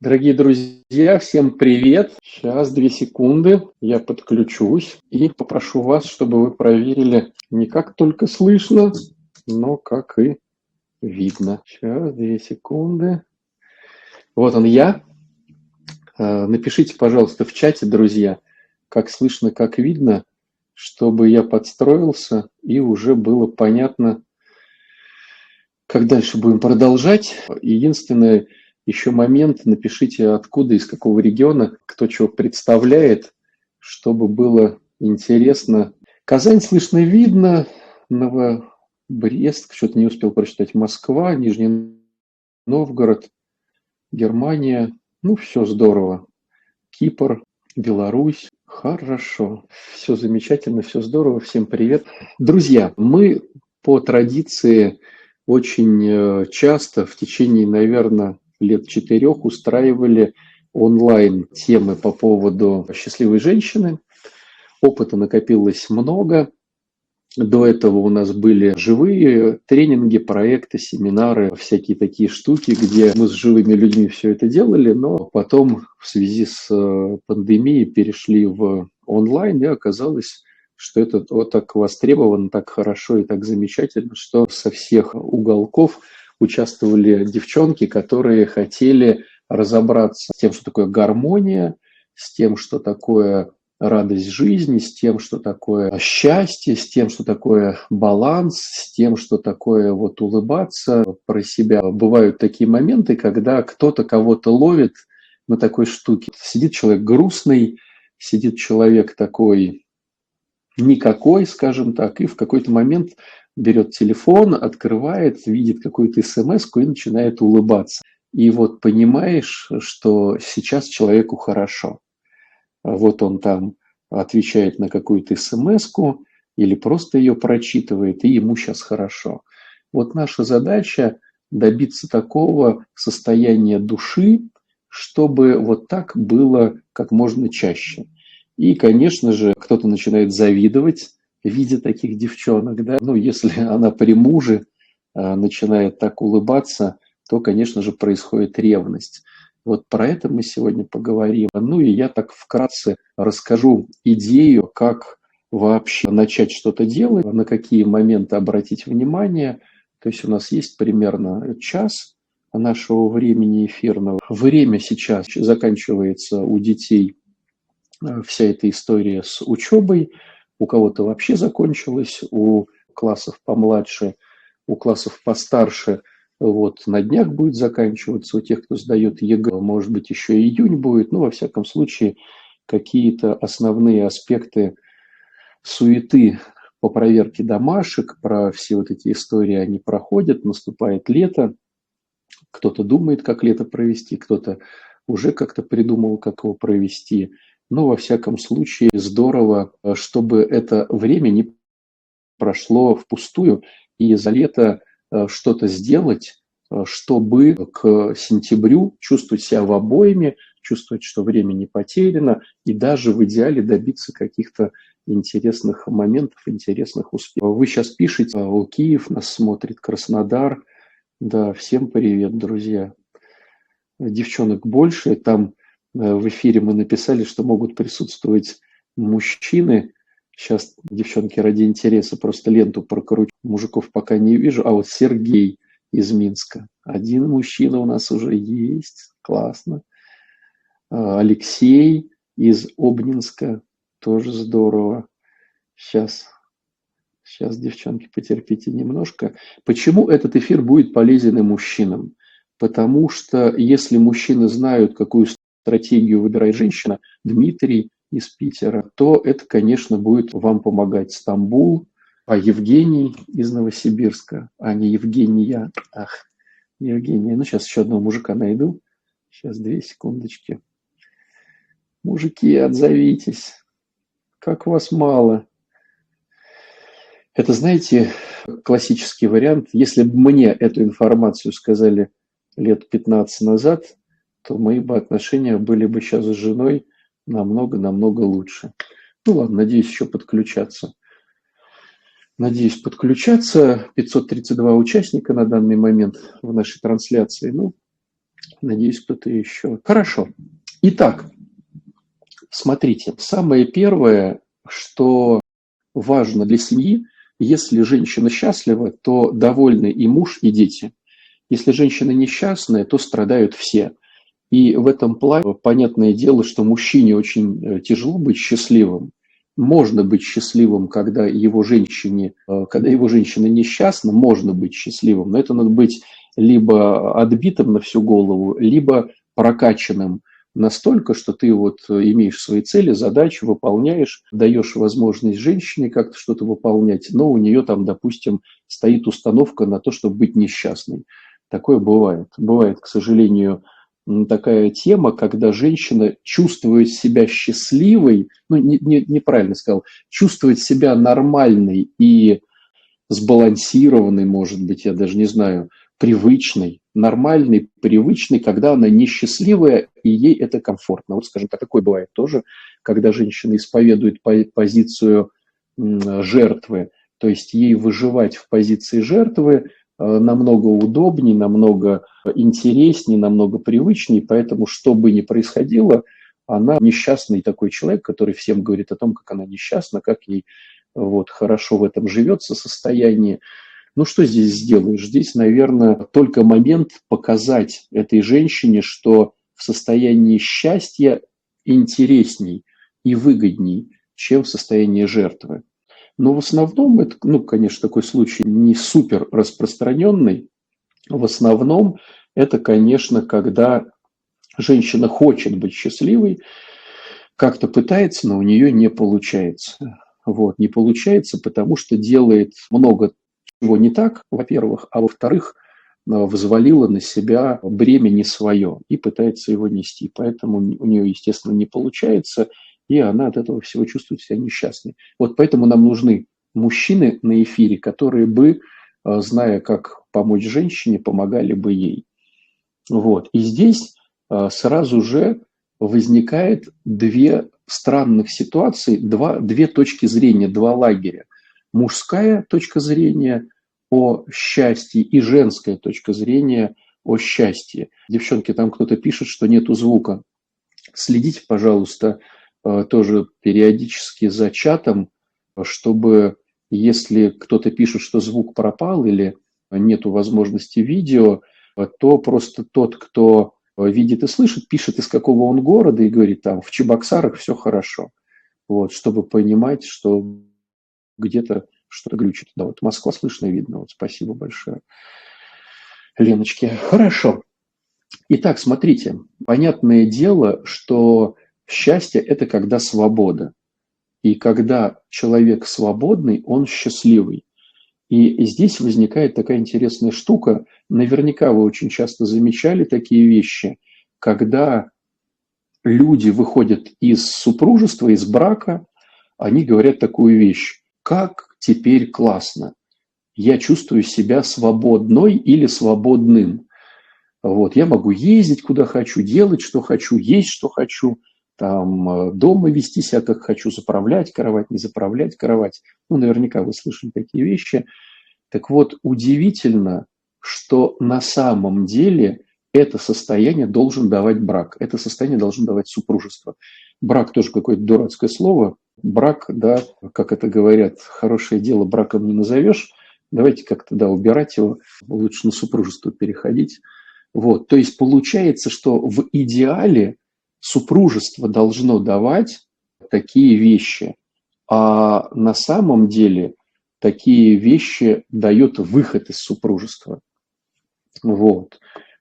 Дорогие друзья, всем привет! Сейчас две секунды, я подключусь и попрошу вас, чтобы вы проверили не как только слышно, но как и видно. Сейчас две секунды. Вот он я. Э, напишите, пожалуйста, в чате, друзья, как слышно, как видно, чтобы я подстроился и уже было понятно, как дальше будем продолжать. Единственное, еще момент, напишите откуда, из какого региона, кто чего представляет, чтобы было интересно. Казань слышно видно, Новобрест, что-то не успел прочитать, Москва, Нижний Новгород, Германия, ну все здорово. Кипр, Беларусь, хорошо, все замечательно, все здорово, всем привет. Друзья, мы по традиции очень э, часто в течение, наверное, лет четырех устраивали онлайн темы по поводу счастливой женщины. Опыта накопилось много. До этого у нас были живые тренинги, проекты, семинары, всякие такие штуки, где мы с живыми людьми все это делали, но потом в связи с э, пандемией перешли в онлайн, и оказалось, что это вот так востребовано, так хорошо и так замечательно, что со всех уголков участвовали девчонки, которые хотели разобраться с тем, что такое гармония, с тем, что такое радость жизни, с тем, что такое счастье, с тем, что такое баланс, с тем, что такое вот улыбаться про себя. Бывают такие моменты, когда кто-то кого-то ловит на такой штуке. Сидит человек грустный, сидит человек такой никакой, скажем так, и в какой-то момент берет телефон, открывает, видит какую-то смс и начинает улыбаться. И вот понимаешь, что сейчас человеку хорошо. Вот он там отвечает на какую-то смс или просто ее прочитывает, и ему сейчас хорошо. Вот наша задача добиться такого состояния души, чтобы вот так было как можно чаще. И, конечно же, кто-то начинает завидовать, видя таких девчонок, да, ну, если она при муже а, начинает так улыбаться, то, конечно же, происходит ревность. Вот про это мы сегодня поговорим. Ну и я так вкратце расскажу идею, как вообще начать что-то делать, на какие моменты обратить внимание. То есть у нас есть примерно час нашего времени эфирного. Время сейчас заканчивается у детей а, вся эта история с учебой у кого-то вообще закончилось, у классов помладше, у классов постарше вот на днях будет заканчиваться, у тех, кто сдает ЕГЭ, может быть, еще июнь будет, но во всяком случае какие-то основные аспекты суеты по проверке домашек, про все вот эти истории они проходят, наступает лето, кто-то думает, как лето провести, кто-то уже как-то придумал, как его провести – но во всяком случае здорово, э, чтобы это время не прошло впустую, и за лето э, что-то сделать, э, чтобы к сентябрю чувствовать себя в обоими, чувствовать, что время не потеряно, и даже в идеале добиться каких-то интересных моментов, интересных успехов. Вы сейчас пишете, у Киев нас смотрит, Краснодар. Да, всем привет, друзья. Девчонок больше, там в эфире мы написали, что могут присутствовать мужчины. Сейчас, девчонки, ради интереса просто ленту прокручу. Мужиков пока не вижу. А вот Сергей из Минска. Один мужчина у нас уже есть. Классно. А, Алексей из Обнинска. Тоже здорово. Сейчас, сейчас, девчонки, потерпите немножко. Почему этот эфир будет полезен и мужчинам? Потому что если мужчины знают, какую стратегию выбирает женщина, Дмитрий из Питера, то это, конечно, будет вам помогать Стамбул, а Евгений из Новосибирска, а не Евгения. Ах, Евгения. Ну, сейчас еще одного мужика найду. Сейчас, две секундочки. Мужики, отзовитесь. Как вас мало. Это, знаете, классический вариант. Если бы мне эту информацию сказали лет 15 назад, то мои бы отношения были бы сейчас с женой намного-намного лучше. Ну ладно, надеюсь еще подключаться. Надеюсь подключаться. 532 участника на данный момент в нашей трансляции. Ну, Надеюсь, кто-то еще. Хорошо. Итак, смотрите, самое первое, что важно для семьи, если женщина счастлива, то довольны и муж, и дети. Если женщина несчастная, то страдают все. И в этом плане понятное дело, что мужчине очень э, тяжело быть счастливым. Можно быть счастливым, когда его женщине, э, когда его женщина несчастна, можно быть счастливым, но это надо быть либо отбитым на всю голову, либо прокачанным настолько, что ты вот имеешь свои цели, задачи, выполняешь, даешь возможность женщине как-то что-то выполнять, но у нее там, допустим, стоит установка на то, чтобы быть несчастной. Такое бывает. Бывает, к сожалению, такая тема, когда женщина чувствует себя счастливой, ну, не, не, неправильно сказал, чувствует себя нормальной и сбалансированной, может быть, я даже не знаю, привычной, нормальной, привычной, когда она несчастливая, и ей это комфортно. Вот, скажем так, такое бывает тоже, когда женщина исповедует позицию жертвы, то есть ей выживать в позиции жертвы намного удобнее, намного интереснее, намного привычнее, поэтому что бы ни происходило, она несчастный такой человек, который всем говорит о том, как она несчастна, как ей вот, хорошо в этом живется состоянии. Ну что здесь сделаешь? Здесь, наверное, только момент показать этой женщине, что в состоянии счастья интересней и выгодней, чем в состоянии жертвы. Но в основном это, ну, конечно, такой случай не супер распространенный. В основном это, конечно, когда женщина хочет быть счастливой, как-то пытается, но у нее не получается. Вот, не получается, потому что делает много чего не так, во-первых, а во-вторых, взвалила на себя бремя не свое и пытается его нести. Поэтому у нее, естественно, не получается – и она от этого всего чувствует себя несчастной. Вот поэтому нам нужны мужчины на эфире, которые бы, э, зная, как помочь женщине, помогали бы ей. Вот. И здесь э, сразу же возникает две странных ситуации, два, две точки зрения, два лагеря. Мужская точка зрения о счастье и женская точка зрения о счастье. Девчонки, там кто-то пишет, что нету звука. Следите, пожалуйста, тоже периодически за чатом, чтобы если кто-то пишет, что звук пропал или нету возможности видео, то просто тот, кто видит и слышит, пишет, из какого он города и говорит, там, в Чебоксарах все хорошо. Вот, чтобы понимать, что где-то что-то глючит. Да, вот Москва слышно и видно. Вот спасибо большое. Леночке. Хорошо. Итак, смотрите, понятное дело, что Счастье – это когда свобода. И когда человек свободный, он счастливый. И здесь возникает такая интересная штука. Наверняка вы очень часто замечали такие вещи, когда люди выходят из супружества, из брака, они говорят такую вещь. Как теперь классно. Я чувствую себя свободной или свободным. Вот, я могу ездить куда хочу, делать что хочу, есть что хочу – там э, дома вести себя как хочу, заправлять кровать, не заправлять кровать. Ну, наверняка вы слышали такие вещи. Так вот, удивительно, что на самом деле это состояние должен давать брак, это состояние должен давать супружество. Брак тоже какое-то дурацкое слово. Брак, да, как это говорят, хорошее дело браком не назовешь. Давайте как-то, да, убирать его, лучше на супружество переходить. Вот, то есть получается, что в идеале супружество должно давать такие вещи, а на самом деле такие вещи дает выход из супружества. Вот.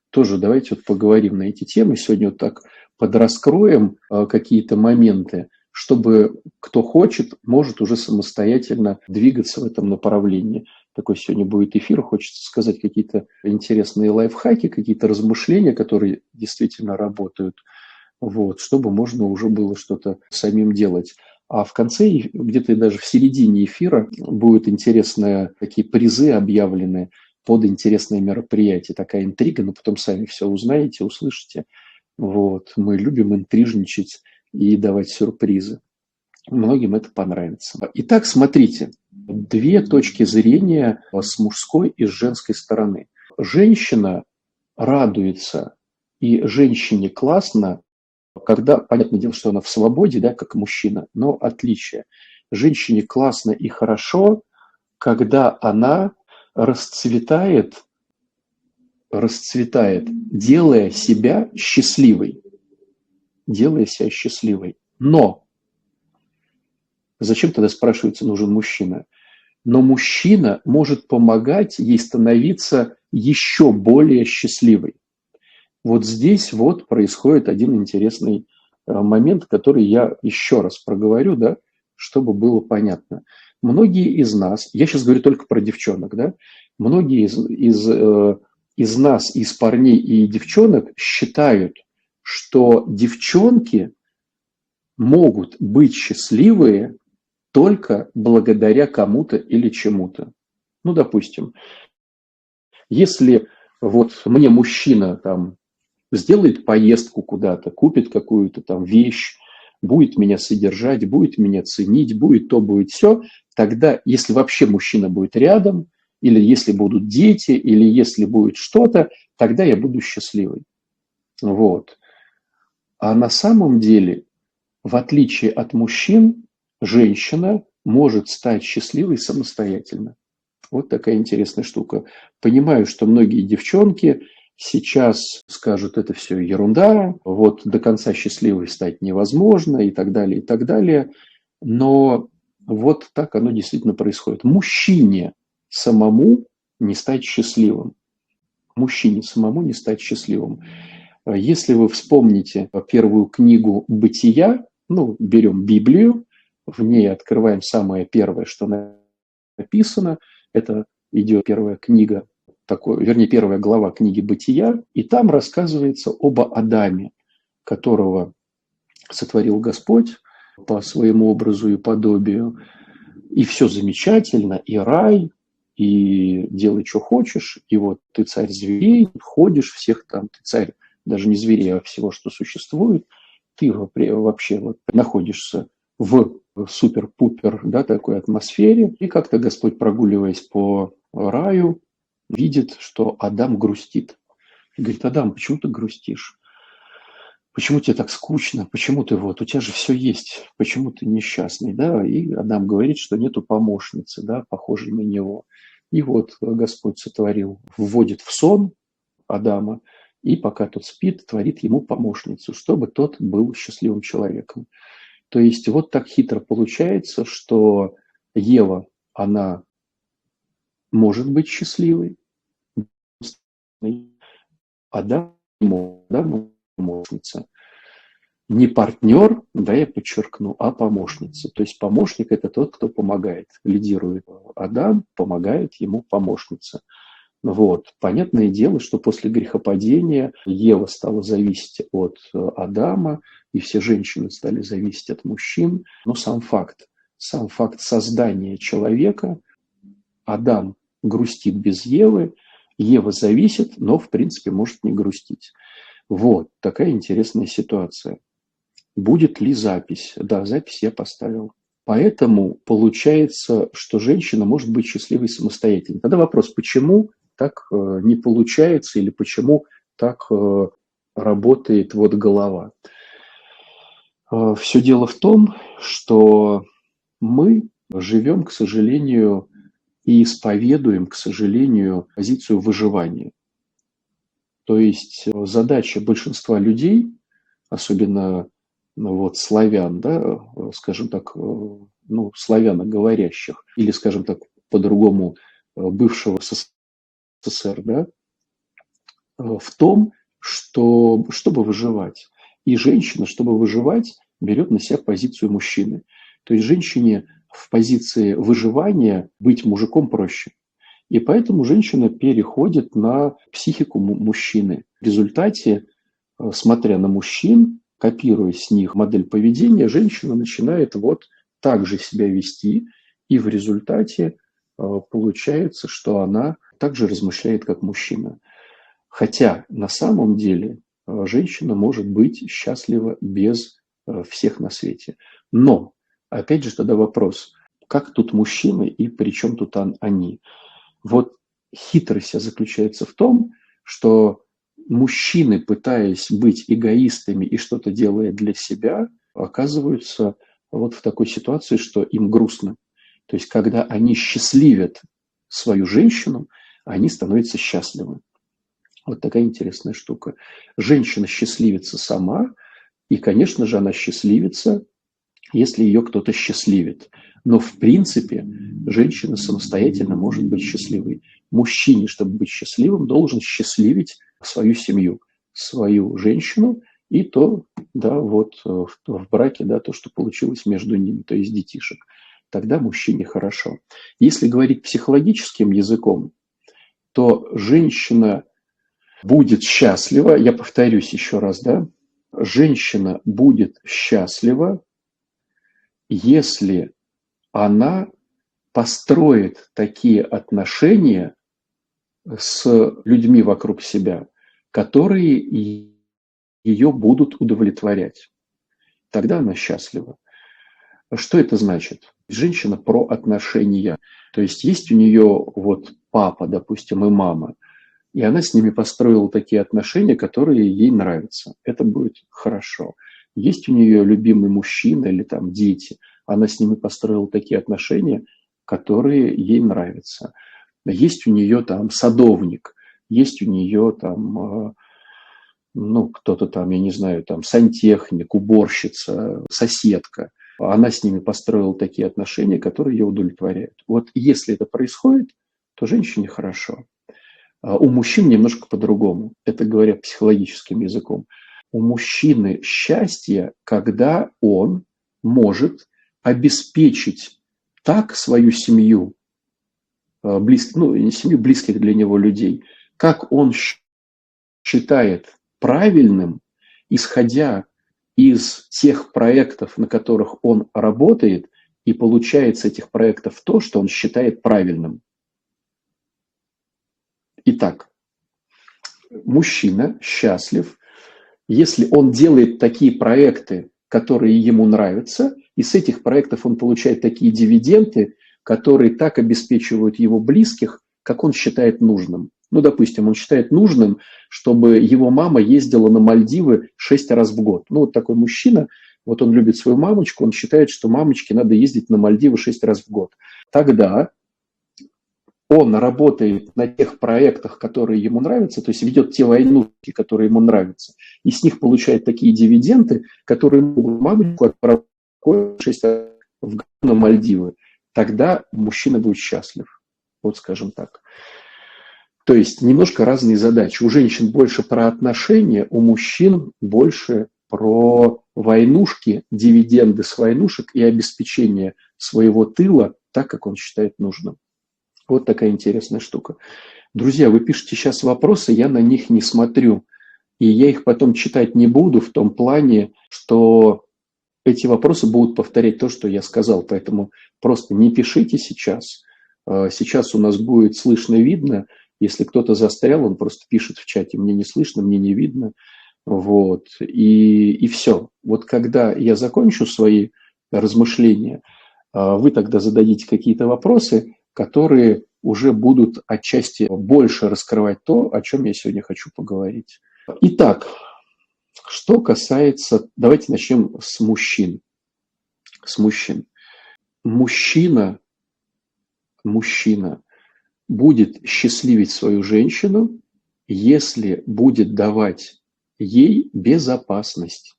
Тоже давайте вот поговорим на эти темы. Сегодня вот так подраскроем э, какие-то моменты, чтобы кто хочет, может уже самостоятельно двигаться в этом направлении. Такой сегодня будет эфир, хочется сказать какие-то интересные лайфхаки, какие-то размышления, которые действительно работают – вот, чтобы можно уже было что-то самим делать. А в конце, где-то даже в середине эфира, будут интересные такие призы объявлены под интересные мероприятия. Такая интрига, но потом сами все узнаете, услышите. Вот. Мы любим интрижничать и давать сюрпризы. Многим это понравится. Итак, смотрите, две точки зрения с мужской и с женской стороны. Женщина радуется И женщине классно, когда, понятное дело, что она в свободе, да, как мужчина, но отличие. Женщине классно и хорошо, когда она расцветает, расцветает, делая себя счастливой. Делая себя счастливой. Но зачем тогда, спрашивается, нужен мужчина? Но мужчина может помогать ей становиться еще более счастливой. Вот здесь вот происходит один интересный э, момент, который я еще раз проговорю, да, чтобы было понятно. Многие из нас, я сейчас говорю только про девчонок, да, многие из, из, э, из нас, из парней и девчонок считают, что девчонки могут быть счастливые только благодаря кому-то или чему-то. Ну, допустим, если вот мне мужчина там сделает поездку куда-то, купит какую-то там вещь, будет меня содержать, будет меня ценить, будет то, будет все, тогда, если вообще мужчина будет рядом, или если будут дети, или если будет что-то, тогда я буду счастливой. Вот. А на самом деле, в отличие от мужчин, женщина может стать счастливой самостоятельно. Вот такая интересная штука. Понимаю, что многие девчонки сейчас скажут, это все ерунда, вот до конца счастливой стать невозможно и так далее, и так далее. Но вот так оно действительно происходит. Мужчине самому не стать счастливым. Мужчине самому не стать счастливым. Если вы вспомните первую книгу «Бытия», ну, берем Библию, в ней открываем самое первое, что написано, это идет первая книга такой, вернее, первая глава книги «Бытия», и там рассказывается об Адаме, которого сотворил Господь по своему образу и подобию. И все замечательно, и рай, и делай, что хочешь, и вот ты царь зверей, ходишь всех там, ты царь даже не зверей, а всего, что существует, ты вообще вот находишься в супер-пупер да, такой атмосфере, и как-то Господь, прогуливаясь по раю, видит, что Адам грустит. И говорит, Адам, почему ты грустишь? Почему тебе так скучно? Почему ты вот, у тебя же все есть, почему ты несчастный, да? И Адам говорит, что нету помощницы, да, похожей на него. И вот Господь сотворил, вводит в сон Адама, и пока тот спит, творит ему помощницу, чтобы тот был счастливым человеком. То есть вот так хитро получается, что Ева, она может быть счастливой, а да, да, помощница. Не партнер, да, я подчеркну, а помощница. То есть помощник – это тот, кто помогает, лидирует. Адам помогает ему помощница. Вот. Понятное дело, что после грехопадения Ева стала зависеть от Адама, и все женщины стали зависеть от мужчин. Но сам факт, сам факт создания человека, Адам грустит без Евы, Ева зависит, но, в принципе, может не грустить. Вот такая интересная ситуация. Будет ли запись? Да, запись я поставил. Поэтому получается, что женщина может быть счастливой самостоятельно. Тогда вопрос, почему так э, не получается или почему так э, работает вот голова? Э, Все дело в том, что мы живем, к сожалению, и исповедуем, к сожалению, позицию выживания. То есть э, задача большинства людей, особенно ну, вот славян, да, э, скажем так, э, ну, славяноговорящих, или, скажем так, по-другому, бывшего СССР, да, в том, что, чтобы выживать. И женщина, чтобы выживать, берет на себя позицию мужчины. То есть женщине в позиции выживания быть мужиком проще. И поэтому женщина переходит на психику мужчины. В результате, э, смотря на мужчин, копируя с них модель поведения, женщина начинает вот так же себя вести, и в результате э, получается, что она также размышляет как мужчина. Хотя на самом деле э, женщина может быть счастлива без всех на свете. Но Опять же тогда вопрос, как тут мужчины и при чем тут они? Вот хитрость заключается в том, что мужчины, пытаясь быть эгоистами и что-то делая для себя, оказываются вот в такой ситуации, что им грустно. То есть, когда они счастливят свою женщину, они становятся счастливы. Вот такая интересная штука. Женщина счастливится сама, и, конечно же, она счастливится, если ее кто-то счастливит. Но, в принципе, женщина самостоятельно может быть счастливой. Мужчине, чтобы быть счастливым, должен счастливить свою семью, свою женщину и то, да, вот в, в браке, да, то, что получилось между ними, то есть детишек. Тогда мужчине хорошо. Если говорить психологическим языком, то женщина будет счастлива, я повторюсь еще раз, да, женщина будет счастлива, если она построит такие отношения с людьми вокруг себя, которые ее будут удовлетворять. Тогда она счастлива. Что это значит? Женщина про отношения. То есть есть у нее вот папа, допустим, и мама, и она с ними построила такие отношения, которые ей нравятся. Это будет хорошо. Есть у нее любимый мужчина или там дети, она с ними построила такие отношения, которые ей нравятся. Есть у нее там садовник, есть у нее там, э, ну, кто-то там, я не знаю, там сантехник, уборщица, соседка. Она с ними построила такие отношения, которые ее удовлетворяют. Вот если это происходит, то женщине хорошо. А у мужчин немножко по-другому. Это говоря психологическим языком. У мужчины счастье, когда он может обеспечить так свою семью, Э, близких, ну, не семью, близких для него людей, как он считает правильным, исходя из тех проектов, на которых он работает, и получает с этих проектов то, что он считает правильным. Итак, мужчина счастлив, если он делает такие проекты, которые ему нравятся, и с этих проектов он получает такие дивиденды, которые так обеспечивают его близких, как он считает нужным. Ну, допустим, он считает нужным, чтобы его мама ездила на Мальдивы шесть раз в год. Ну, вот такой мужчина, вот он любит свою мамочку, он считает, что мамочке надо ездить на Мальдивы шесть раз в год. Тогда он работает на тех проектах, которые ему нравятся, то есть ведет те войнушки, которые ему нравятся, и с них получает такие дивиденды, которые мамочку отправляют шесть раз в на Мальдивы тогда мужчина будет счастлив. Вот скажем так. То есть немножко разные задачи. У женщин больше про отношения, у мужчин больше про войнушки, дивиденды с войнушек и обеспечение своего тыла так, как он считает нужным. Вот такая интересная штука. Друзья, вы пишете сейчас вопросы, я на них не смотрю. И я их потом читать не буду в том плане, что эти вопросы будут повторять то, что я сказал. Поэтому просто не пишите сейчас. А, сейчас у нас будет слышно и видно. Если кто-то застрял, он просто пишет в чате, мне не слышно, мне не видно. Вот. И, и все. Вот когда я закончу свои размышления, а, вы тогда зададите какие-то вопросы, которые уже будут отчасти больше раскрывать то, о чем я сегодня хочу поговорить. Итак, что касается, давайте начнем с мужчин. С мужчин. Мужчина, мужчина будет счастливить свою женщину, если будет давать ей безопасность.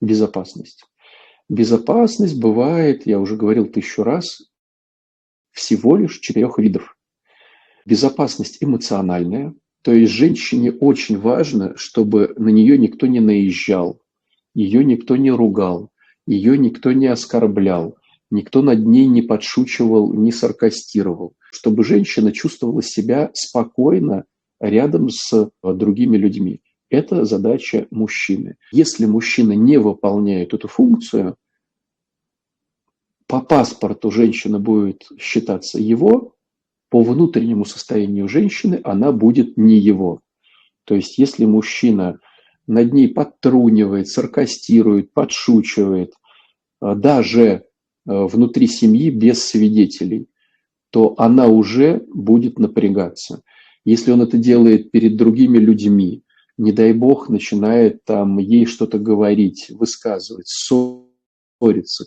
Безопасность. Безопасность бывает, я уже говорил тысячу раз, всего лишь четырех видов. Безопасность эмоциональная, то есть женщине очень важно, чтобы на нее никто не наезжал, ее никто не ругал, ее никто не оскорблял, никто над ней не подшучивал, не саркастировал, чтобы женщина чувствовала себя спокойно рядом с другими людьми. Это задача мужчины. Если мужчина не выполняет эту функцию, по паспорту женщина будет считаться его, по внутреннему состоянию женщины она будет не его. То есть если мужчина над ней подтрунивает, саркастирует, подшучивает, э, даже э, внутри семьи без свидетелей, то она уже будет напрягаться. Если он это делает перед другими людьми, не дай бог, начинает там ей что-то говорить, высказывать, ссориться,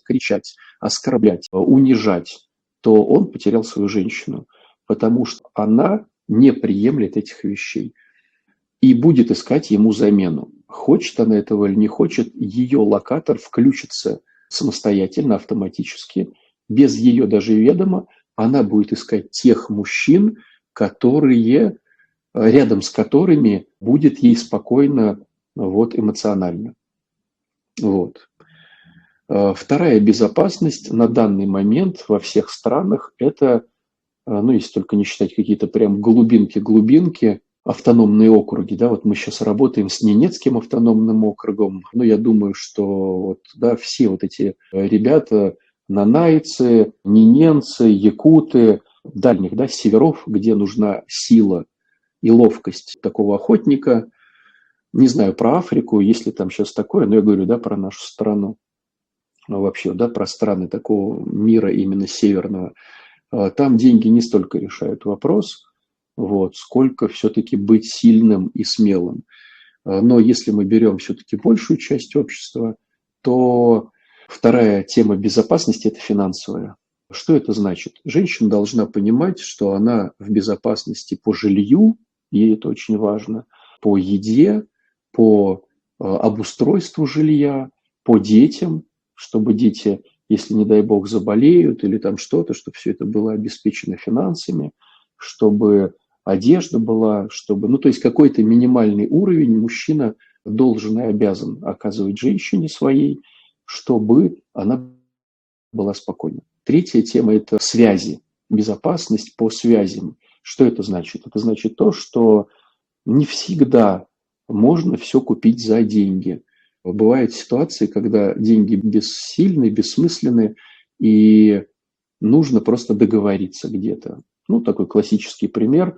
кричать, оскорблять, унижать, то он потерял свою женщину, потому что она не приемлет этих вещей и будет искать ему замену. Хочет она этого или не хочет, ее локатор включится самостоятельно, автоматически, без ее даже ведома, она будет искать тех мужчин, которые, рядом с которыми будет ей спокойно вот, эмоционально. Вот. Э, вторая безопасность на данный момент во всех странах – это, э, ну, если только не считать какие-то прям глубинки-глубинки, автономные округи, да, вот мы сейчас работаем с Ненецким автономным округом, но я думаю, что вот, да, все вот эти ребята, нанайцы, нененцы, якуты, дальних, да, северов, где нужна сила и ловкость такого охотника, не знаю про Африку, есть ли там сейчас такое, но я говорю, да, про нашу страну ну, вообще, да, про страны такого мира именно северного, а, там деньги не столько решают вопрос, вот, сколько все-таки быть сильным и смелым. А, но если мы берем все-таки большую часть общества, то вторая тема безопасности – это финансовая. Что это значит? Женщина должна понимать, что она в безопасности по жилью, ей это очень важно, по еде, по а, обустройству жилья, по детям, чтобы дети, если, не дай бог, заболеют или там что-то, чтобы все это было обеспечено финансами, чтобы одежда была, чтобы, ну, то есть какой-то минимальный уровень мужчина должен и обязан оказывать женщине своей, чтобы она была спокойна. Третья тема – это связи, безопасность по связям. Что это значит? Это значит то, что не всегда можно все купить за деньги – Бывают ситуации, когда деньги бессильны, бессмысленны, и нужно просто договориться где-то. Ну, такой классический пример.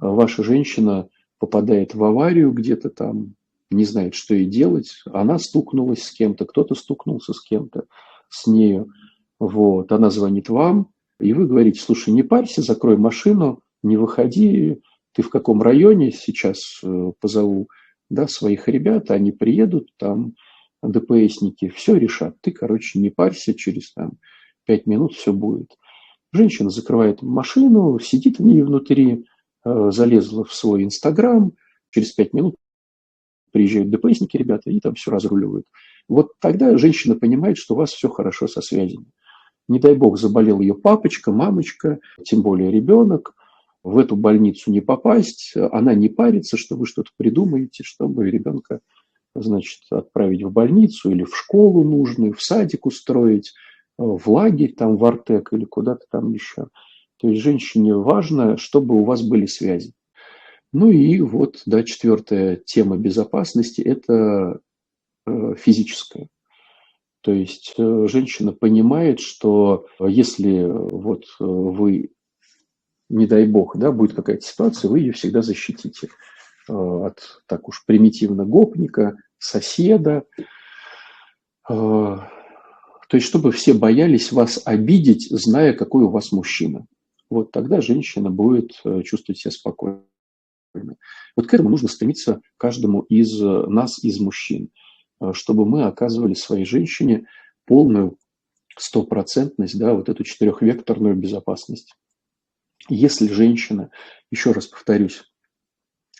Ваша женщина попадает в аварию где-то там, не знает, что ей делать. Она стукнулась с кем-то, кто-то стукнулся с кем-то, с нею. Вот. Она звонит вам, и вы говорите, слушай, не парься, закрой машину, не выходи, ты в каком районе сейчас э, позову да, своих ребят, они приедут, там ДПСники все решат. Ты, короче, не парься, через там пять минут все будет. Женщина закрывает машину, сидит в ней внутри, э, залезла в свой Инстаграм, через пять минут приезжают ДПСники, ребята, и там все разруливают. Вот тогда женщина понимает, что у вас все хорошо со связями. Не дай бог, заболел ее папочка, мамочка, тем более ребенок, в эту больницу не попасть, она не парится, что вы что-то придумаете, чтобы ребенка значит, отправить в больницу или в школу нужную, в садик устроить, в лагерь, там, в Артек или куда-то там еще. То есть женщине важно, чтобы у вас были связи. Ну и вот, да, четвертая тема безопасности – это э, физическая. То есть э, женщина понимает, что если вот э, вы не дай бог, да, будет какая-то ситуация, вы ее всегда защитите э, от, так уж, примитивно гопника, соседа. Э, то есть, чтобы все боялись вас обидеть, зная, какой у вас мужчина. Вот тогда женщина будет э, чувствовать себя спокойно. Вот к этому нужно стремиться каждому из нас, из мужчин, чтобы мы оказывали своей женщине полную стопроцентность, да, вот эту четырехвекторную безопасность. Если женщина, еще раз повторюсь,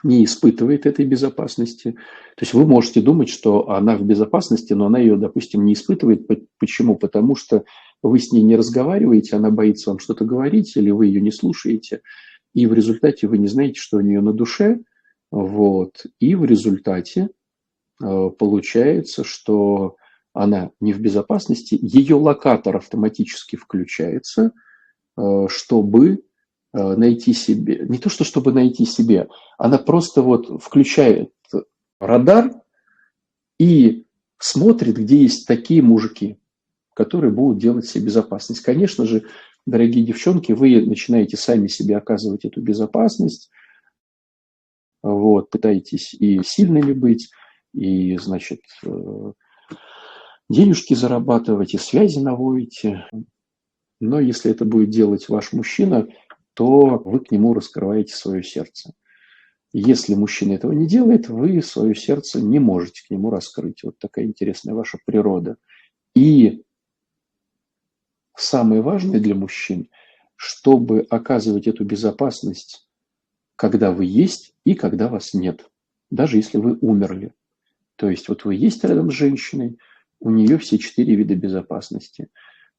не испытывает этой безопасности. То есть вы можете думать, что она в безопасности, но она ее, допустим, не испытывает. Почему? Потому что вы с ней не разговариваете, она боится вам что-то говорить, или вы ее не слушаете, и в результате вы не знаете, что у нее на душе. Вот. И в результате э, получается, что она не в безопасности, ее локатор автоматически включается, э, чтобы найти себе, не то что чтобы найти себе, она просто вот включает радар и смотрит, где есть такие мужики, которые будут делать себе безопасность. Конечно же, дорогие девчонки, вы начинаете сами себе оказывать эту безопасность, вот, пытаетесь и сильными быть, и, значит, э, денежки зарабатывать, и связи наводите. Но если это будет делать ваш мужчина, то вы к нему раскрываете свое сердце. Если мужчина этого не делает, вы свое сердце не можете к нему раскрыть. Вот такая интересная ваша природа. И самое важное для мужчин, чтобы оказывать эту безопасность, когда вы есть и когда вас нет, даже если вы умерли. То есть вот вы есть рядом с женщиной, у нее все четыре вида безопасности.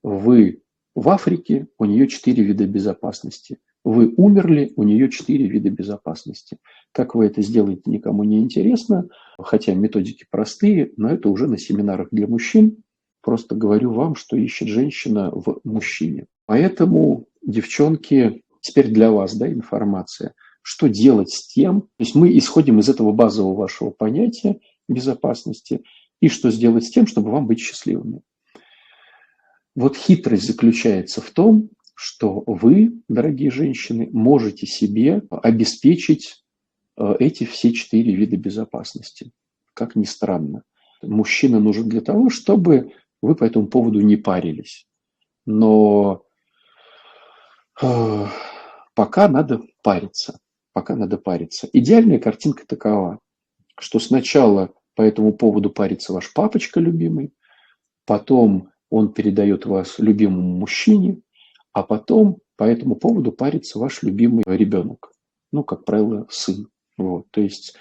Вы в Африке, у нее четыре вида безопасности. Вы умерли, у нее четыре вида безопасности. Как вы это сделаете, никому не интересно, хотя методики простые, но это уже на семинарах для мужчин. Просто говорю вам, что ищет женщина в мужчине. Поэтому, девчонки, теперь для вас да, информация. Что делать с тем? То есть мы исходим из этого базового вашего понятия безопасности и что сделать с тем, чтобы вам быть счастливыми. Вот хитрость заключается в том, что вы, дорогие женщины, можете себе обеспечить э, эти все четыре вида безопасности. Как ни странно. Мужчина нужен для того, чтобы вы по этому поводу не парились. Но э, пока надо париться. Пока надо париться. Идеальная картинка такова, что сначала по этому поводу парится ваш папочка любимый, потом он передает вас любимому мужчине, а потом по этому поводу парится ваш любимый ребенок. Ну, как правило, сын. Вот. То есть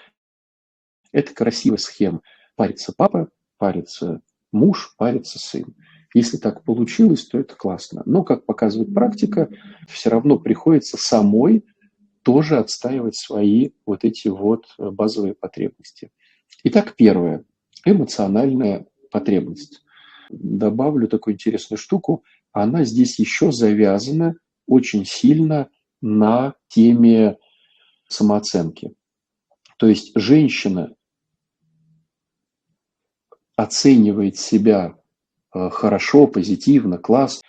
это красивая схема. Парится папа, парится муж, парится сын. Если так получилось, то это классно. Но, как показывает практика, все равно приходится самой тоже отстаивать свои вот эти вот базовые потребности. Итак, первое. Эмоциональная потребность. Добавлю такую интересную штуку. Она здесь еще завязана очень сильно на теме самооценки. То есть женщина оценивает себя э, хорошо, позитивно, класс,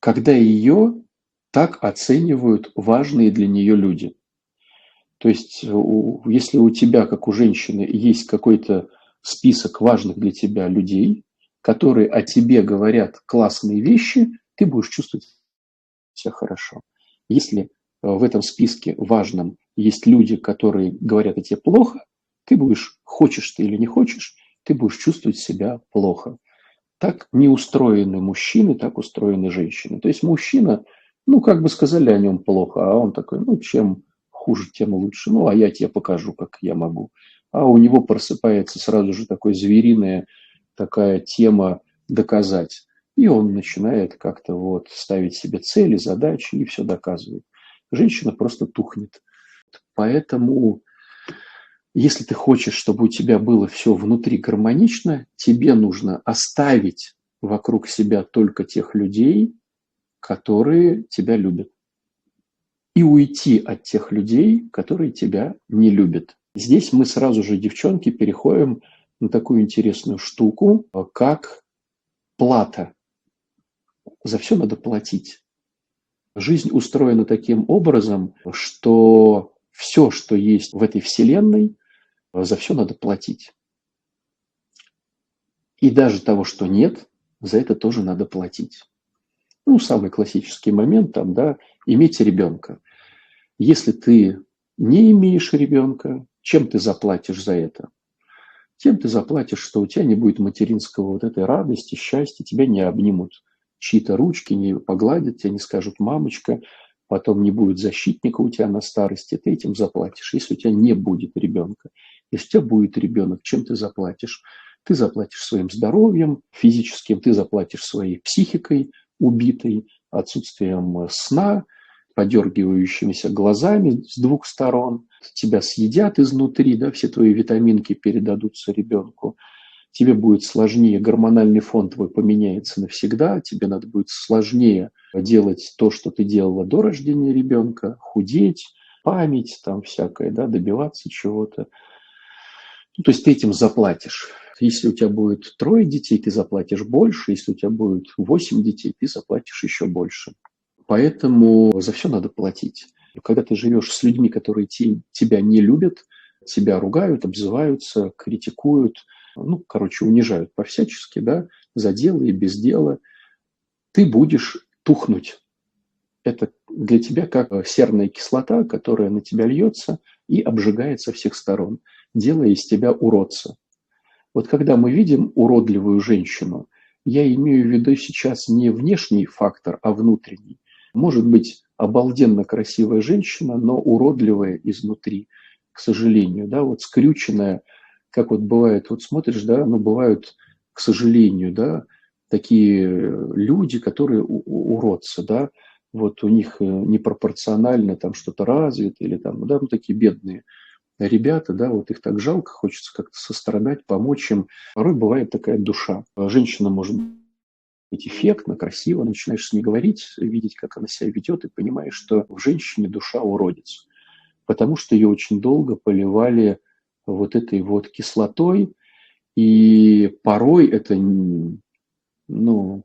когда ее так оценивают важные для нее люди. То есть, если у тебя, как у женщины, есть какой-то список важных для тебя людей, которые о тебе говорят классные вещи, ты будешь чувствовать себя хорошо. Если э, в этом списке важном есть люди, которые говорят о тебе плохо, ты будешь, хочешь ты или не хочешь, ты будешь чувствовать себя плохо. Так не устроены мужчины, так устроены женщины. То есть мужчина, ну, как бы сказали о нем плохо, а он такой, ну, чем хуже, тем лучше. Ну, а я тебе покажу, как я могу. А у него просыпается сразу же такой звериная такая тема доказать. И он начинает как-то вот ставить себе цели, задачи и все доказывает. Женщина просто тухнет. Поэтому, если ты хочешь, чтобы у тебя было все внутри гармонично, тебе нужно оставить вокруг себя только тех людей, которые тебя любят и уйти от тех людей, которые тебя не любят. Здесь мы сразу же, девчонки, переходим на такую интересную штуку, как плата. За все надо платить. Жизнь устроена таким образом, что все, что есть в этой вселенной, за все надо платить. И даже того, что нет, за это тоже надо платить. Ну, самый классический момент там, да, иметь ребенка. Если ты не имеешь ребенка, чем ты заплатишь за это? Тем ты заплатишь, что у тебя не будет материнского вот этой радости, счастья, тебя не обнимут чьи-то ручки, не погладят тебя, не скажут «мамочка», потом не будет защитника у тебя на старости, ты этим заплатишь. Если у тебя не будет ребенка, если у тебя будет ребенок, чем ты заплатишь? Ты заплатишь своим здоровьем физическим, ты заплатишь своей психикой убитой, отсутствием сна, подергивающимися глазами с двух сторон, тебя съедят изнутри, да, все твои витаминки передадутся ребенку, тебе будет сложнее, гормональный фон твой поменяется навсегда, тебе надо будет сложнее делать то, что ты делала до рождения ребенка, худеть, память там всякое, да, добиваться чего-то. Ну, то есть ты этим заплатишь. Если у тебя будет трое детей, ты заплатишь больше. Если у тебя будет восемь детей, ты заплатишь еще больше. Поэтому за все надо платить. Когда ты живешь с людьми, которые те, тебя не любят, тебя ругают, обзываются, критикуют, ну, короче, унижают по-всячески, да, за дело и без дела, ты будешь тухнуть. Это для тебя как серная кислота, которая на тебя льется, и обжигает со всех сторон, делая из тебя уродца. Вот когда мы видим уродливую женщину, я имею в виду сейчас не внешний фактор, а внутренний. Может быть, обалденно красивая женщина, но уродливая изнутри, к сожалению, да, вот скрюченная, как вот бывает, вот смотришь, да, ну, бывают, к сожалению, да, такие люди, которые уродцы, да, вот у них э, непропорционально там что-то развито или там, да, ну, такие бедные ребята, да, вот их так жалко, хочется как-то сострадать, помочь им. Порой бывает такая душа. Женщина может быть эффектно, красиво, начинаешь с ней говорить, видеть, как она себя ведет, и понимаешь, что в женщине душа уродец. Потому что ее очень долго поливали вот этой вот кислотой, и порой это ну,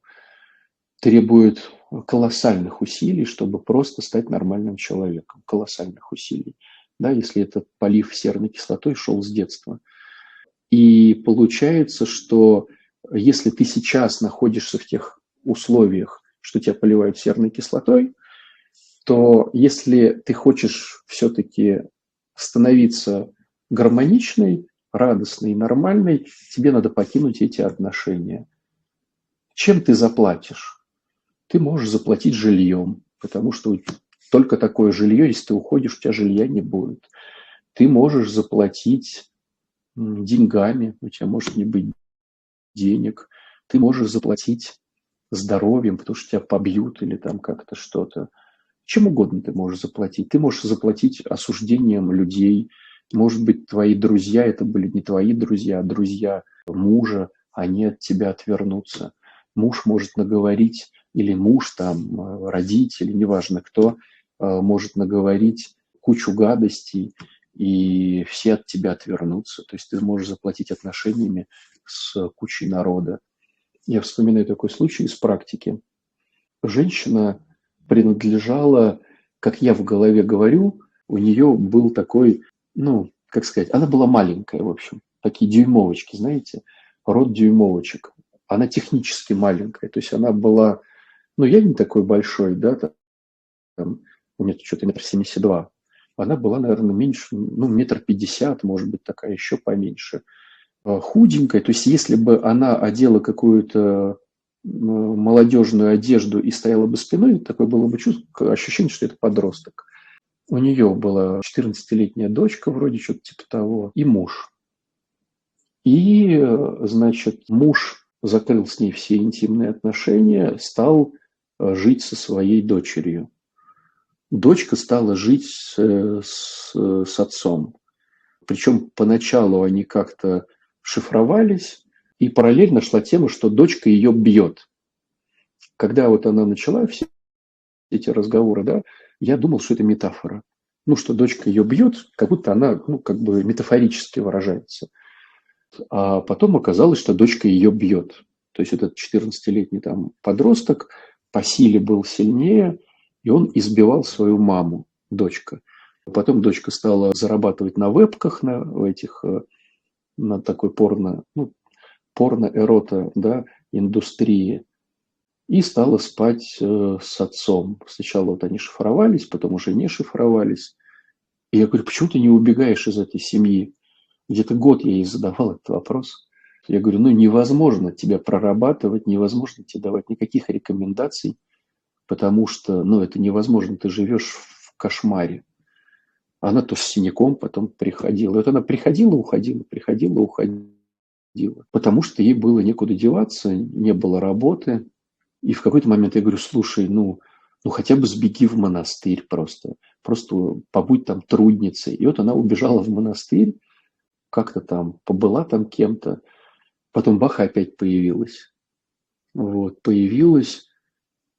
требует колоссальных усилий, чтобы просто стать нормальным человеком. Колоссальных усилий. Да, если этот полив серной кислотой шел с детства. И получается, что если ты сейчас находишься в тех условиях, что тебя поливают серной кислотой, то если ты хочешь все-таки становиться гармоничной, радостной, нормальной, тебе надо покинуть эти отношения. Чем ты заплатишь? Ты можешь заплатить жильем, потому что только такое жилье, если ты уходишь, у тебя жилья не будет. Ты можешь заплатить деньгами, у тебя может не быть денег. Ты можешь заплатить здоровьем, потому что тебя побьют или там как-то что-то. Чем угодно ты можешь заплатить. Ты можешь заплатить осуждением людей. Может быть, твои друзья, это были не твои друзья, а друзья мужа, они от тебя отвернутся. Муж может наговорить, или муж, там, э, родители, неважно кто, э, может наговорить кучу гадостей, и все от тебя отвернутся. То есть ты можешь заплатить отношениями с кучей народа. Я вспоминаю такой случай из практики. Женщина принадлежала, как я в голове говорю, у нее был такой, ну, как сказать, она была маленькая, в общем, такие дюймовочки, знаете, род дюймовочек. Она технически маленькая, то есть она была, ну, я не такой большой, да, там, у меня что-то метр семьдесят два. Она была, наверное, меньше, ну, метр пятьдесят, может быть, такая еще поменьше. Э, худенькая, то есть если бы она одела какую-то молодежную одежду и стояла бы спиной, такое было бы чувство, ощущение, что это подросток. У нее была 14-летняя дочка, вроде что-то типа того, и муж. И, значит, муж закрыл с ней все интимные отношения, стал э, жить со своей дочерью. Дочка стала жить с, с, с отцом. Причем поначалу они как-то шифровались, и параллельно шла тема, что дочка ее бьет. Когда вот она начала все эти разговоры, да, я думал, что это метафора. Ну, что дочка ее бьет, как будто она, ну, как бы метафорически выражается. А потом оказалось, что дочка ее бьет. То есть этот 14-летний там подросток по силе был сильнее, и он избивал свою маму, дочка. Потом дочка стала зарабатывать на вебках, на этих э, на такой порно, ну, порно-эрота, да, индустрии. И стала спать э, с отцом. Сначала вот они шифровались, потом уже не шифровались. И я говорю, почему ты не убегаешь из этой семьи? Где-то год я ей задавал этот вопрос. Я говорю, ну невозможно тебя прорабатывать, невозможно тебе давать никаких рекомендаций, потому что, ну, это невозможно, ты живешь в кошмаре. Она то с синяком потом приходила. Вот она приходила, уходила, приходила, уходила. Потому что ей было некуда деваться, не было работы. И в какой-то момент я говорю, слушай, ну, ну хотя бы сбеги в монастырь просто. Просто побудь там трудницей. И вот она убежала в монастырь, как-то там побыла там кем-то. Потом баха опять появилась. Вот, появилась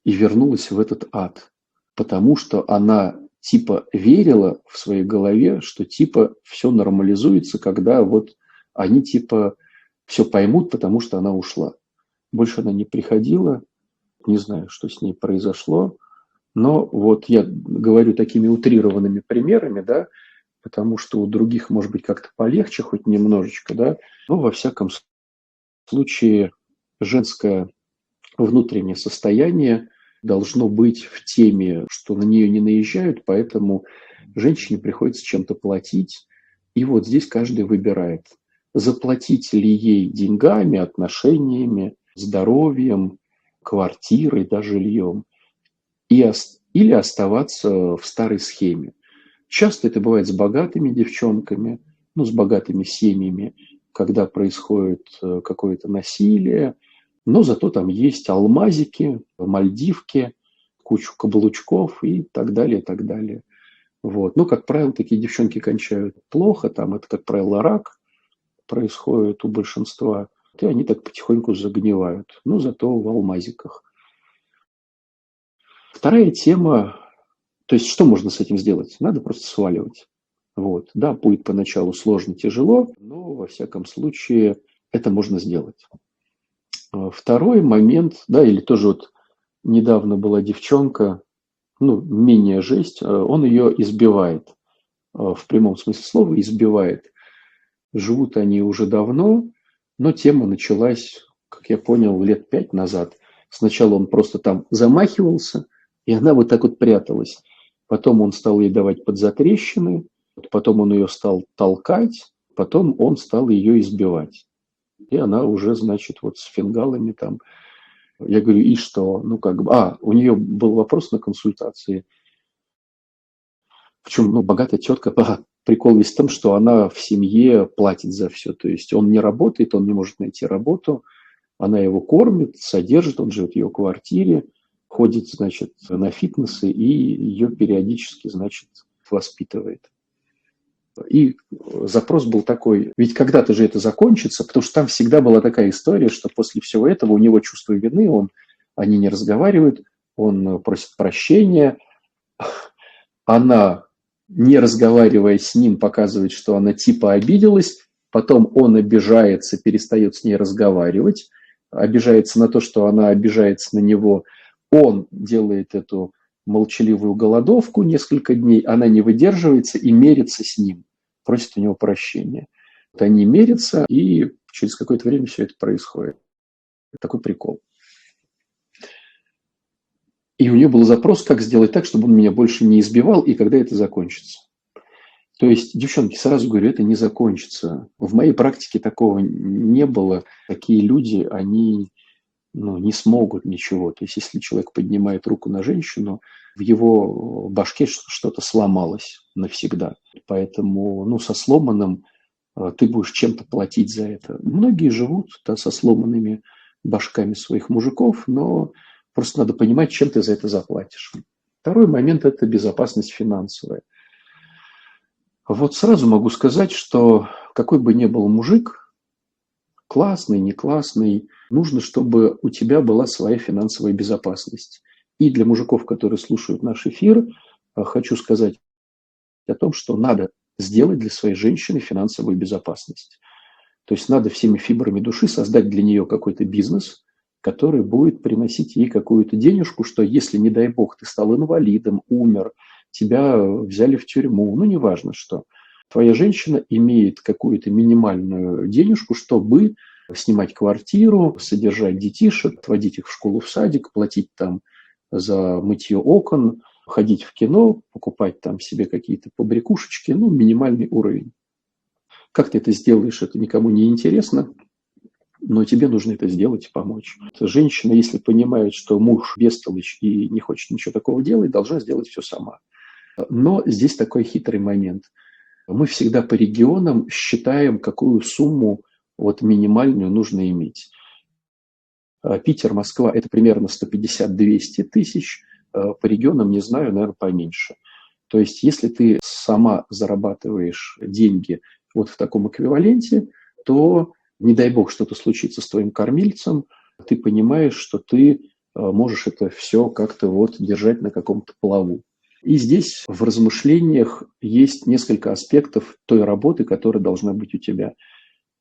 и вернулась в этот ад. Потому что она типа верила в своей голове, что типа все нормализуется, когда вот они типа все поймут, потому что она ушла. Больше она не приходила, не знаю, что с ней произошло, но вот я говорю такими утрированными примерами, да, потому что у других может быть как-то полегче, хоть немножечко, да, но во всяком случае женское внутреннее состояние должно быть в теме, что на нее не наезжают, поэтому женщине приходится чем-то платить. И вот здесь каждый выбирает, заплатить ли ей деньгами, отношениями, здоровьем, квартирой, даже жильем, и, или оставаться в старой схеме. Часто это бывает с богатыми девчонками, ну, с богатыми семьями, когда происходит э, какое-то насилие, но зато там есть алмазики, мальдивки, кучу каблучков и так далее, и так далее. Вот. Ну, как правило, такие девчонки кончают плохо, там это, как правило, рак происходит у большинства, и они так потихоньку загнивают, но зато в алмазиках. Вторая тема, то есть что можно с этим сделать? Надо просто сваливать. Вот. Да, будет поначалу сложно, тяжело, но во всяком случае это можно сделать. А второй момент, да, или тоже вот недавно была девчонка, ну, менее жесть, а он ее избивает, а, в прямом смысле слова избивает. Живут они уже давно, но тема началась, как я понял, лет пять назад. Сначала он просто там замахивался, и она вот так вот пряталась. Потом он стал ей давать подзатрещины, потом он ее стал толкать, потом он стал ее избивать. И она уже, значит, вот с фингалами там. Я говорю, и что? Ну, как бы, а, у нее был вопрос на консультации. В ну, богатая тетка, прикол весь в том, что она в семье платит за все. То есть он не работает, он не может найти работу, она его кормит, содержит, он живет в ее квартире, ходит, значит, на фитнесы и ее периодически, значит, воспитывает. И запрос был такой, ведь когда-то же это закончится, потому что там всегда была такая история, что после всего этого у него чувство вины, он, они не разговаривают, он просит прощения, она, не разговаривая с ним, показывает, что она типа обиделась, потом он обижается, перестает с ней разговаривать, обижается на то, что она обижается на него, он делает эту молчаливую голодовку несколько дней, она не выдерживается и мерится с ним просит у него прощения. Вот они мерятся, и через какое-то время все это происходит. Такой прикол. И у нее был запрос, как сделать так, чтобы он меня больше не избивал, и когда это закончится. То есть, девчонки, сразу говорю, это не закончится. В моей практике такого не было. Такие люди, они ну, не смогут ничего. То есть, если человек поднимает руку на женщину, в его башке что-то сломалось навсегда. Поэтому, ну, со сломанным э, ты будешь чем-то платить за это. Многие живут да, со сломанными башками своих мужиков, но просто надо понимать, чем ты за это заплатишь. Второй момент – это безопасность финансовая. Вот сразу могу сказать, что какой бы ни был мужик, классный, не классный, нужно, чтобы у тебя была своя финансовая безопасность. И для мужиков, которые слушают наш эфир, э, хочу сказать о том, что надо сделать для своей женщины финансовую безопасность. То есть надо всеми фибрами души создать для нее какой-то бизнес, который будет приносить ей какую-то денежку, что если, не дай бог, ты стал инвалидом, умер, тебя взяли в тюрьму, ну, неважно что, твоя женщина имеет какую-то минимальную денежку, чтобы снимать квартиру, содержать детишек, отводить их в школу, в садик, платить там за мытье окон, ходить в кино, покупать там себе какие-то побрякушечки, ну, минимальный уровень. Как ты это сделаешь, это никому не интересно, но тебе нужно это сделать и помочь. Женщина, если понимает, что муж бестолочь и не хочет ничего такого делать, должна сделать все сама. Но здесь такой хитрый момент. Мы всегда по регионам считаем, какую сумму вот минимальную нужно иметь. Э, Питер, Москва – это примерно 150-200 тысяч. Э, по регионам, не знаю, наверное, поменьше. То есть, если ты сама зарабатываешь деньги вот в таком эквиваленте, то, не дай бог, что-то случится с твоим кормильцем, ты понимаешь, что ты э, можешь это все как-то вот держать на каком-то плаву. И здесь в размышлениях есть несколько аспектов той работы, которая должна быть у тебя.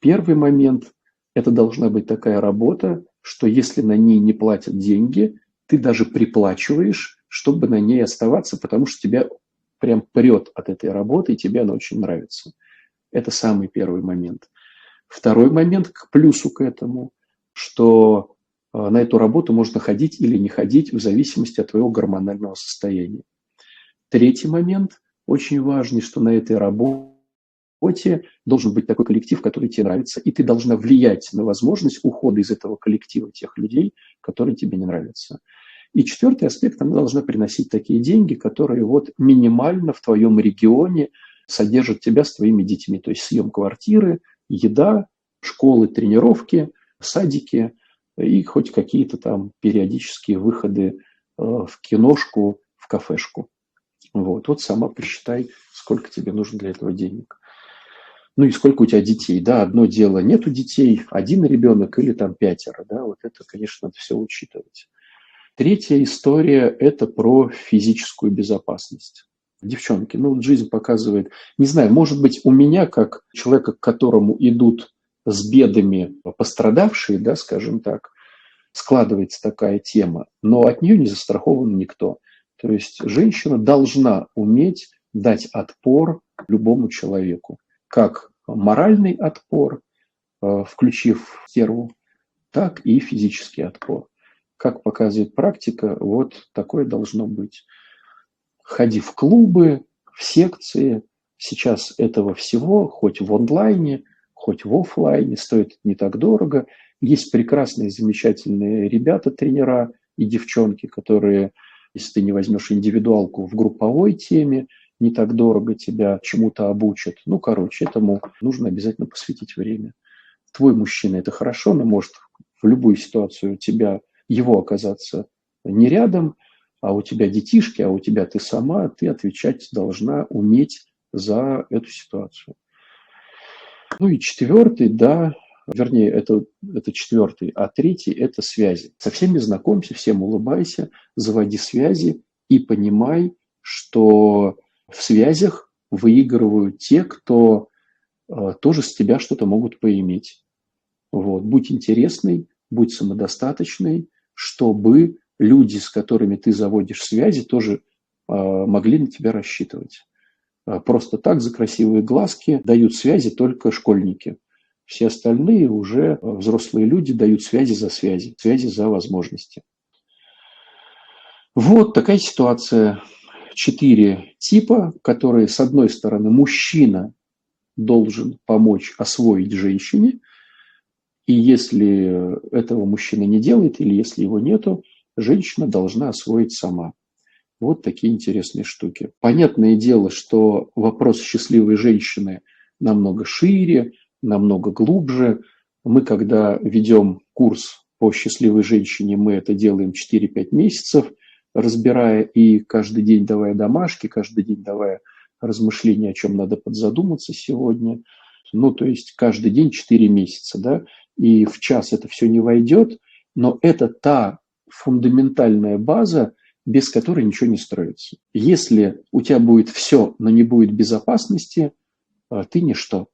Первый момент – это должна быть такая работа, что если на ней не платят деньги, ты даже приплачиваешь, чтобы на ней оставаться, потому что тебя прям прет от этой работы, и тебе она очень нравится. Это самый первый момент. Второй момент к плюсу к этому, что э, на эту работу можно ходить или не ходить в зависимости от твоего гормонального состояния. Третий момент, очень важный, что на этой работе должен быть такой коллектив, который тебе нравится, и ты должна влиять на возможность ухода из этого коллектива тех людей, которые тебе не нравятся. И четвертый аспект, она должна приносить такие деньги, которые вот минимально в твоем регионе содержат тебя с твоими детьми. То есть съем квартиры, еда, школы, тренировки, садики и хоть какие-то там периодические выходы э, в киношку, в кафешку. Вот, вот сама посчитай, сколько тебе нужно для этого денег. Ну и сколько у тебя детей. Да, одно дело, нету детей, один ребенок или там пятеро. Да, вот это, конечно, надо все учитывать. Третья история – это про физическую безопасность. Девчонки, ну, жизнь показывает, не знаю, может быть, у меня, как человека, к которому идут с бедами пострадавшие, да, скажем так, складывается такая тема, но от нее не застрахован никто. То есть женщина должна уметь дать отпор любому человеку, как моральный отпор, э, включив стерву, так и физический отпор. Как показывает практика, вот такое должно быть. Ходи в клубы, в секции. Сейчас этого всего, хоть в онлайне, хоть в офлайне, стоит не так дорого. Есть прекрасные, замечательные ребята, тренера и девчонки, которые, если ты не возьмешь индивидуалку в групповой теме, не так дорого тебя чему-то обучат. Ну, короче, этому нужно обязательно посвятить время. Твой мужчина – это хорошо, но может в любую ситуацию тебя его оказаться не рядом, а у тебя детишки, а у тебя ты сама, ты отвечать должна уметь за эту ситуацию. Ну и четвертый, да, вернее, это, это четвертый, а третий – это связи. Со всеми знакомься, всем улыбайся, заводи связи и понимай, что в связях выигрывают те, кто э, тоже с тебя что-то могут поиметь. Вот. Будь интересный, будь самодостаточный, чтобы люди, с которыми ты заводишь связи, тоже а, могли на тебя рассчитывать. А, просто так за красивые глазки дают связи только школьники. Все остальные уже а, взрослые люди дают связи за связи, связи за возможности. Вот такая ситуация. Четыре типа, которые, с одной стороны, мужчина должен помочь освоить женщине, и если этого мужчина не делает, или если его нету, женщина должна освоить сама. Вот такие интересные штуки. Понятное дело, что вопрос счастливой женщины намного шире, намного глубже. Мы, когда ведем курс по счастливой женщине, мы это делаем 4-5 месяцев, разбирая и каждый день давая домашки, каждый день давая размышления, о чем надо подзадуматься сегодня. Ну, то есть каждый день 4 месяца, да и в час это все не войдет, но это та фундаментальная база, без которой ничего не строится. Если у тебя будет все, но не будет безопасности, а, ты ничто.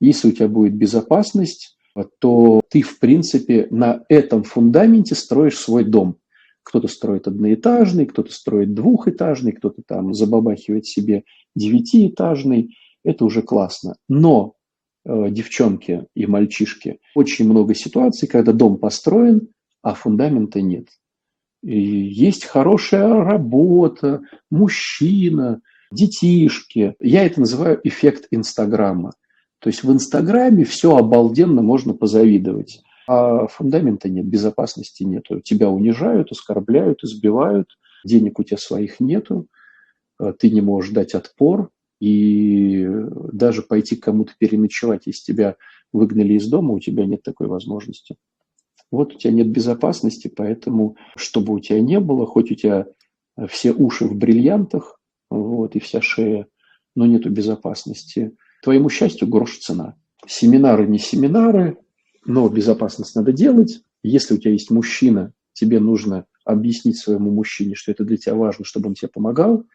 Если у тебя будет безопасность, то ты, в принципе, на этом фундаменте строишь свой дом. Кто-то строит одноэтажный, кто-то строит двухэтажный, кто-то там забабахивает себе девятиэтажный. Это уже классно. Но Э, девчонки и мальчишки, очень много ситуаций, когда дом построен, а фундамента нет. И есть хорошая работа, мужчина, детишки. Я это называю эффект Инстаграма. То есть в Инстаграме все обалденно можно позавидовать, а фундамента нет, безопасности нет. Тебя унижают, оскорбляют, избивают, денег у тебя своих нету, э, ты не можешь дать отпор, и даже пойти к кому-то переночевать, если тебя выгнали из дома, у тебя нет такой возможности. Вот у тебя нет безопасности, поэтому, чтобы у тебя не было, хоть у тебя все уши в бриллиантах, вот, и вся шея, но нету безопасности. Твоему счастью грош цена. Семинары не семинары, но безопасность надо делать. Если у тебя есть мужчина, тебе нужно объяснить своему мужчине, что это для тебя важно, чтобы он тебе помогал –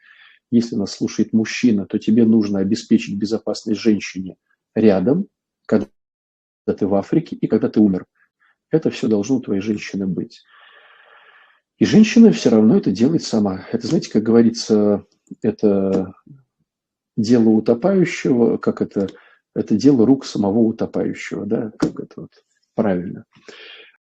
если нас слушает мужчина, то тебе нужно обеспечить безопасность женщине рядом, когда ты в Африке и когда ты умер. Это все должно у твоей женщины быть. И женщина все равно это делает сама. Это, знаете, как говорится, это дело утопающего, как это, это дело рук самого утопающего, да, как это вот правильно.